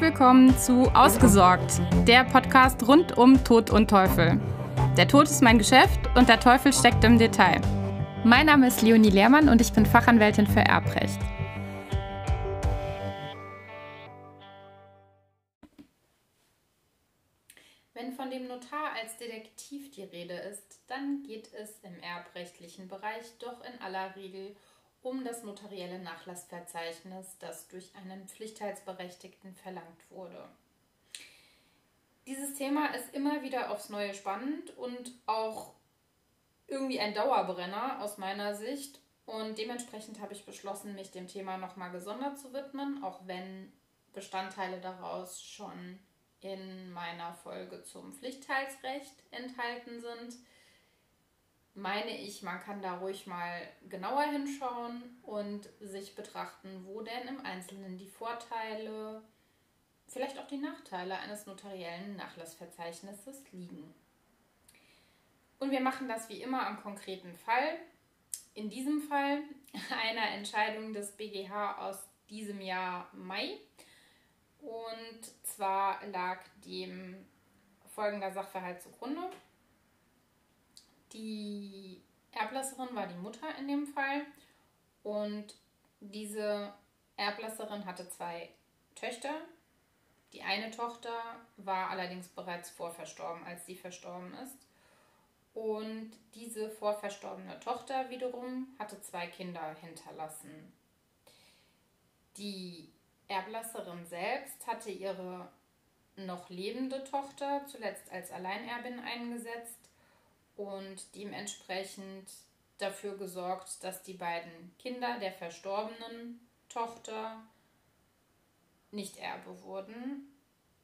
Willkommen zu Ausgesorgt, der Podcast rund um Tod und Teufel. Der Tod ist mein Geschäft und der Teufel steckt im Detail. Mein Name ist Leonie Lehrmann und ich bin Fachanwältin für Erbrecht. Wenn von dem Notar als Detektiv die Rede ist, dann geht es im erbrechtlichen Bereich doch in aller Regel um um das notarielle Nachlassverzeichnis, das durch einen Pflichtteilsberechtigten verlangt wurde. Dieses Thema ist immer wieder aufs Neue spannend und auch irgendwie ein Dauerbrenner aus meiner Sicht. Und dementsprechend habe ich beschlossen, mich dem Thema nochmal gesondert zu widmen, auch wenn Bestandteile daraus schon in meiner Folge zum Pflichtteilsrecht enthalten sind meine ich, man kann da ruhig mal genauer hinschauen und sich betrachten, wo denn im Einzelnen die Vorteile, vielleicht auch die Nachteile eines notariellen Nachlassverzeichnisses liegen. Und wir machen das wie immer am konkreten Fall. In diesem Fall einer Entscheidung des BGH aus diesem Jahr Mai. Und zwar lag dem folgender Sachverhalt zugrunde. Die Erblasserin war die Mutter in dem Fall und diese Erblasserin hatte zwei Töchter. Die eine Tochter war allerdings bereits vorverstorben, als sie verstorben ist. Und diese vorverstorbene Tochter wiederum hatte zwei Kinder hinterlassen. Die Erblasserin selbst hatte ihre noch lebende Tochter zuletzt als Alleinerbin eingesetzt und dementsprechend dafür gesorgt, dass die beiden Kinder der verstorbenen Tochter nicht Erbe wurden.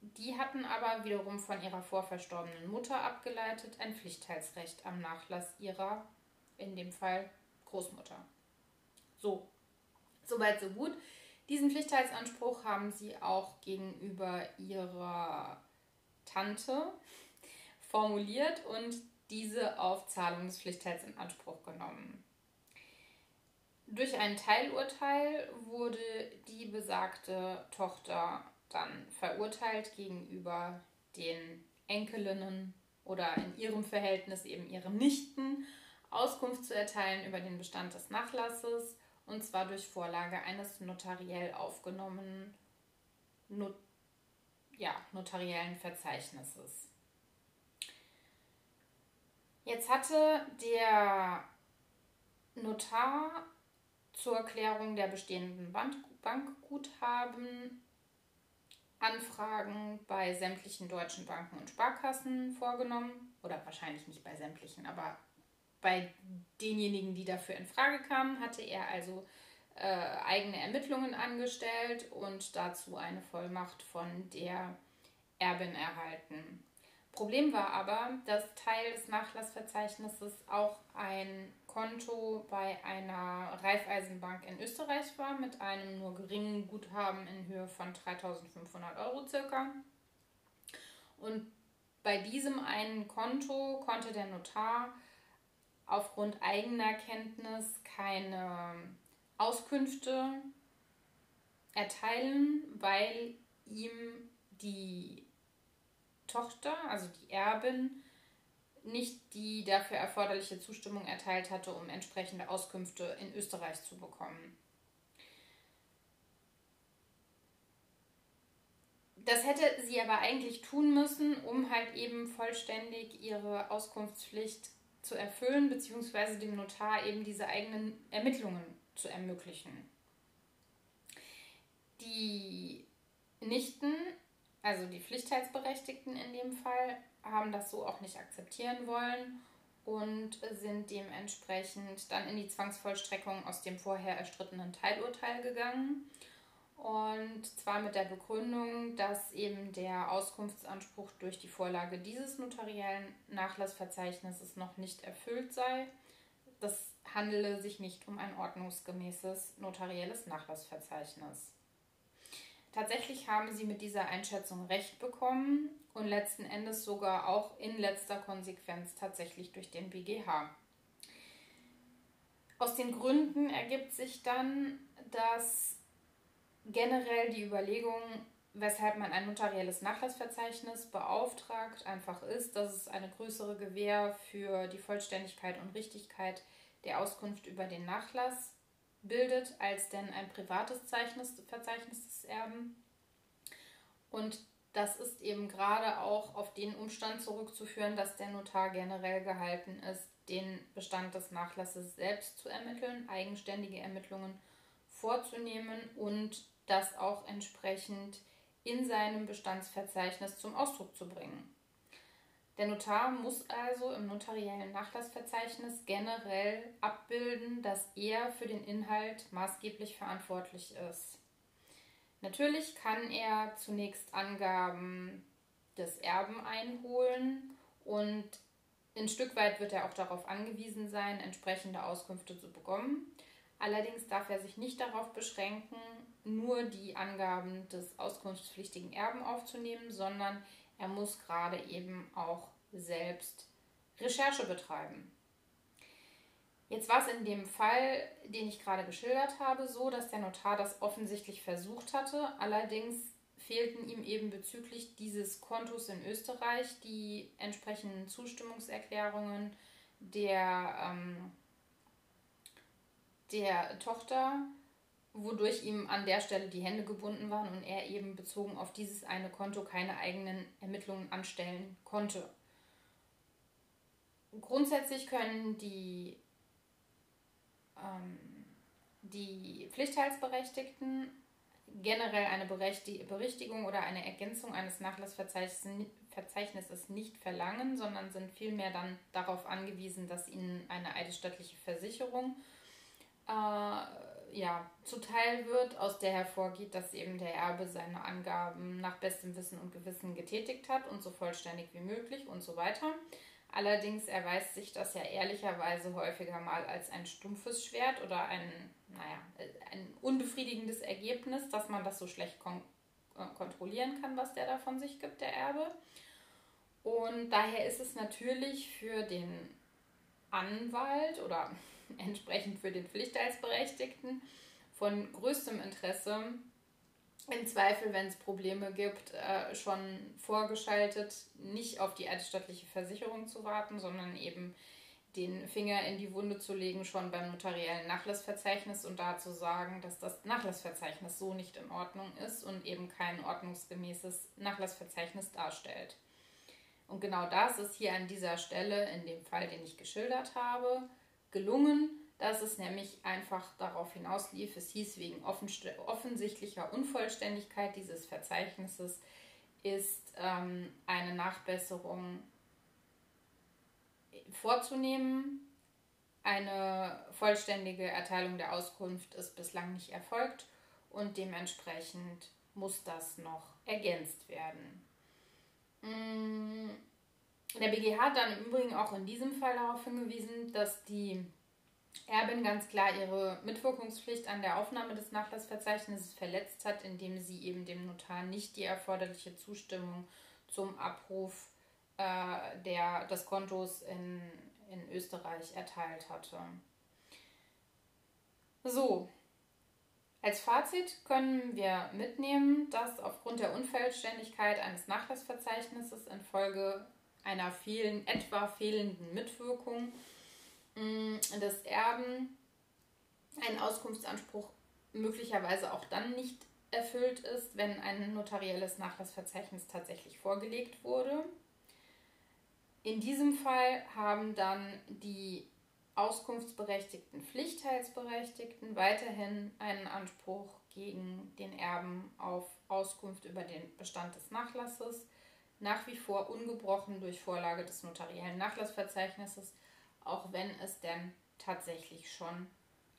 Die hatten aber wiederum von ihrer vorverstorbenen Mutter abgeleitet ein Pflichtteilsrecht am Nachlass ihrer, in dem Fall Großmutter. So, soweit so gut. Diesen Pflichtteilsanspruch haben sie auch gegenüber ihrer Tante formuliert und diese auf Pflichtteils in Anspruch genommen. Durch ein Teilurteil wurde die besagte Tochter dann verurteilt gegenüber den Enkelinnen oder in ihrem Verhältnis eben ihren Nichten Auskunft zu erteilen über den Bestand des Nachlasses und zwar durch Vorlage eines notariell aufgenommenen not ja, notariellen Verzeichnisses. Jetzt hatte der Notar zur Klärung der bestehenden Bankguthaben Anfragen bei sämtlichen deutschen Banken und Sparkassen vorgenommen. Oder wahrscheinlich nicht bei sämtlichen, aber bei denjenigen, die dafür in Frage kamen, hatte er also äh, eigene Ermittlungen angestellt und dazu eine Vollmacht von der Erbin erhalten. Problem war aber, dass Teil des Nachlassverzeichnisses auch ein Konto bei einer Raiffeisenbank in Österreich war mit einem nur geringen Guthaben in Höhe von 3500 Euro circa. Und bei diesem einen Konto konnte der Notar aufgrund eigener Kenntnis keine Auskünfte erteilen, weil ihm die Tochter, also die Erbin, nicht die dafür erforderliche Zustimmung erteilt hatte, um entsprechende Auskünfte in Österreich zu bekommen. Das hätte sie aber eigentlich tun müssen, um halt eben vollständig ihre Auskunftspflicht zu erfüllen, beziehungsweise dem Notar eben diese eigenen Ermittlungen zu ermöglichen. Die Nichten also die Pflichtteilsberechtigten in dem Fall, haben das so auch nicht akzeptieren wollen und sind dementsprechend dann in die Zwangsvollstreckung aus dem vorher erstrittenen Teilurteil gegangen. Und zwar mit der Begründung, dass eben der Auskunftsanspruch durch die Vorlage dieses notariellen Nachlassverzeichnisses noch nicht erfüllt sei. Das handele sich nicht um ein ordnungsgemäßes notarielles Nachlassverzeichnis. Tatsächlich haben sie mit dieser Einschätzung recht bekommen und letzten Endes sogar auch in letzter Konsequenz tatsächlich durch den BGH. Aus den Gründen ergibt sich dann, dass generell die Überlegung weshalb man ein notarielles Nachlassverzeichnis beauftragt, einfach ist, dass es eine größere Gewähr für die Vollständigkeit und Richtigkeit der Auskunft über den Nachlass bildet, als denn ein privates Verzeichnis des Erben. Und das ist eben gerade auch auf den Umstand zurückzuführen, dass der Notar generell gehalten ist, den Bestand des Nachlasses selbst zu ermitteln, eigenständige Ermittlungen vorzunehmen und das auch entsprechend in seinem Bestandsverzeichnis zum Ausdruck zu bringen. Der Notar muss also im notariellen Nachlassverzeichnis generell abbilden, dass er für den Inhalt maßgeblich verantwortlich ist. Natürlich kann er zunächst Angaben des Erben einholen und ein Stück weit wird er auch darauf angewiesen sein, entsprechende Auskünfte zu bekommen. Allerdings darf er sich nicht darauf beschränken, nur die Angaben des auskunftspflichtigen Erben aufzunehmen, sondern er muss gerade eben auch selbst Recherche betreiben. Jetzt war es in dem Fall, den ich gerade geschildert habe, so, dass der Notar das offensichtlich versucht hatte. Allerdings fehlten ihm eben bezüglich dieses Kontos in Österreich die entsprechenden Zustimmungserklärungen der, ähm, der Tochter, wodurch ihm an der Stelle die Hände gebunden waren und er eben bezogen auf dieses eine Konto keine eigenen Ermittlungen anstellen konnte. Grundsätzlich können die, ähm, die Pflichtteilsberechtigten generell eine Berichtigung oder eine Ergänzung eines Nachlassverzeichnisses nicht verlangen, sondern sind vielmehr dann darauf angewiesen, dass ihnen eine eidesstattliche Versicherung äh, ja, zuteil wird, aus der hervorgeht, dass eben der Erbe seine Angaben nach bestem Wissen und Gewissen getätigt hat und so vollständig wie möglich und so weiter. Allerdings erweist sich das ja ehrlicherweise häufiger mal als ein stumpfes Schwert oder ein, naja, ein unbefriedigendes Ergebnis, dass man das so schlecht kon äh, kontrollieren kann, was der da von sich gibt, der Erbe. Und daher ist es natürlich für den Anwalt oder entsprechend für den Pflichtteilsberechtigten von größtem Interesse, im Zweifel, wenn es Probleme gibt, äh, schon vorgeschaltet, nicht auf die eidesstattliche Versicherung zu warten, sondern eben den Finger in die Wunde zu legen, schon beim notariellen Nachlassverzeichnis und da zu sagen, dass das Nachlassverzeichnis so nicht in Ordnung ist und eben kein ordnungsgemäßes Nachlassverzeichnis darstellt. Und genau das ist hier an dieser Stelle, in dem Fall, den ich geschildert habe, gelungen dass es nämlich einfach darauf hinauslief, es hieß, wegen offensichtlicher Unvollständigkeit dieses Verzeichnisses ist ähm, eine Nachbesserung vorzunehmen. Eine vollständige Erteilung der Auskunft ist bislang nicht erfolgt und dementsprechend muss das noch ergänzt werden. Mm, der BGH hat dann im Übrigen auch in diesem Fall darauf hingewiesen, dass die Erbin ganz klar ihre Mitwirkungspflicht an der Aufnahme des Nachlassverzeichnisses verletzt hat, indem sie eben dem Notar nicht die erforderliche Zustimmung zum Abruf äh, der, des Kontos in, in Österreich erteilt hatte. So, als Fazit können wir mitnehmen, dass aufgrund der Unvollständigkeit eines Nachlassverzeichnisses infolge einer fehlen, etwa fehlenden Mitwirkung Mm, des Erben ein Auskunftsanspruch möglicherweise auch dann nicht erfüllt ist, wenn ein notarielles Nachlassverzeichnis tatsächlich vorgelegt wurde. In diesem Fall haben dann die auskunftsberechtigten Pflichtteilsberechtigten weiterhin einen Anspruch gegen den Erben auf Auskunft über den Bestand des Nachlasses, nach wie vor ungebrochen durch Vorlage des notariellen Nachlassverzeichnisses auch wenn es denn tatsächlich schon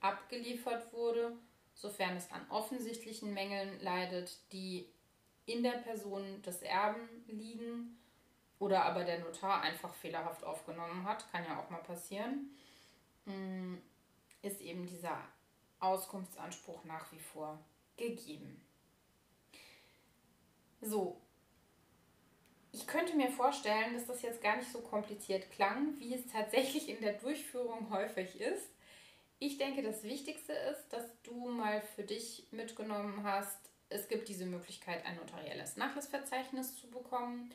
abgeliefert wurde, sofern es an offensichtlichen Mängeln leidet, die in der Person des Erben liegen oder aber der Notar einfach fehlerhaft aufgenommen hat, kann ja auch mal passieren, mm, ist eben dieser Auskunftsanspruch nach wie vor gegeben. So, ich könnte mir vorstellen, dass das jetzt gar nicht so kompliziert klang, wie es tatsächlich in der Durchführung häufig ist. Ich denke, das Wichtigste ist, dass du mal für dich mitgenommen hast, es gibt diese Möglichkeit, ein notarielles Nachlassverzeichnis zu bekommen.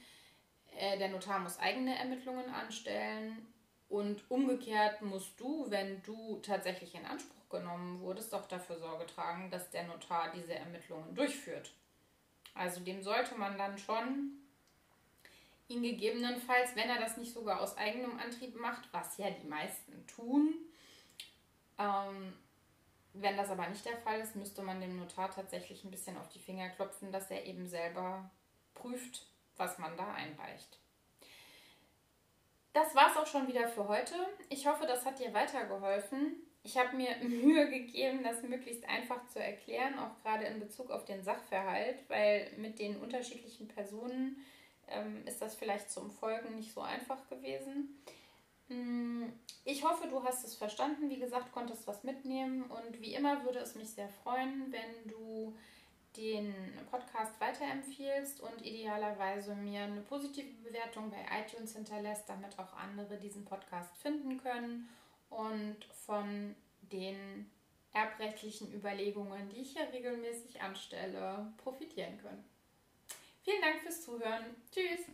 Äh, der Notar muss eigene Ermittlungen anstellen und umgekehrt musst du, wenn du tatsächlich in Anspruch genommen wurdest, auch dafür Sorge tragen, dass der Notar diese Ermittlungen durchführt. Also dem sollte man dann schon ihn gegebenenfalls, wenn er das nicht sogar aus eigenem Antrieb macht, was ja die meisten tun, ähm, wenn das aber nicht der Fall ist, müsste man dem Notar tatsächlich ein bisschen auf die Finger klopfen, dass er eben selber prüft, was man da einreicht. Das war es auch schon wieder für heute. Ich hoffe, das hat dir weitergeholfen. Ich habe mir Mühe gegeben, das möglichst einfach zu erklären, auch gerade in Bezug auf den Sachverhalt, weil mit den unterschiedlichen Personen ähm, ist das vielleicht zum Folgen nicht so einfach gewesen. Mm, ich hoffe, du hast es verstanden. Wie gesagt, konntest was mitnehmen. Und wie immer würde es mich sehr freuen, wenn du den Podcast weiterempfiehlst und idealerweise mir eine positive Bewertung bei iTunes hinterlässt, damit auch andere diesen Podcast finden können und von den erbrechtlichen Überlegungen, die ich hier regelmäßig anstelle, profitieren können. Vielen Dank fürs Zuhören. Tschüss.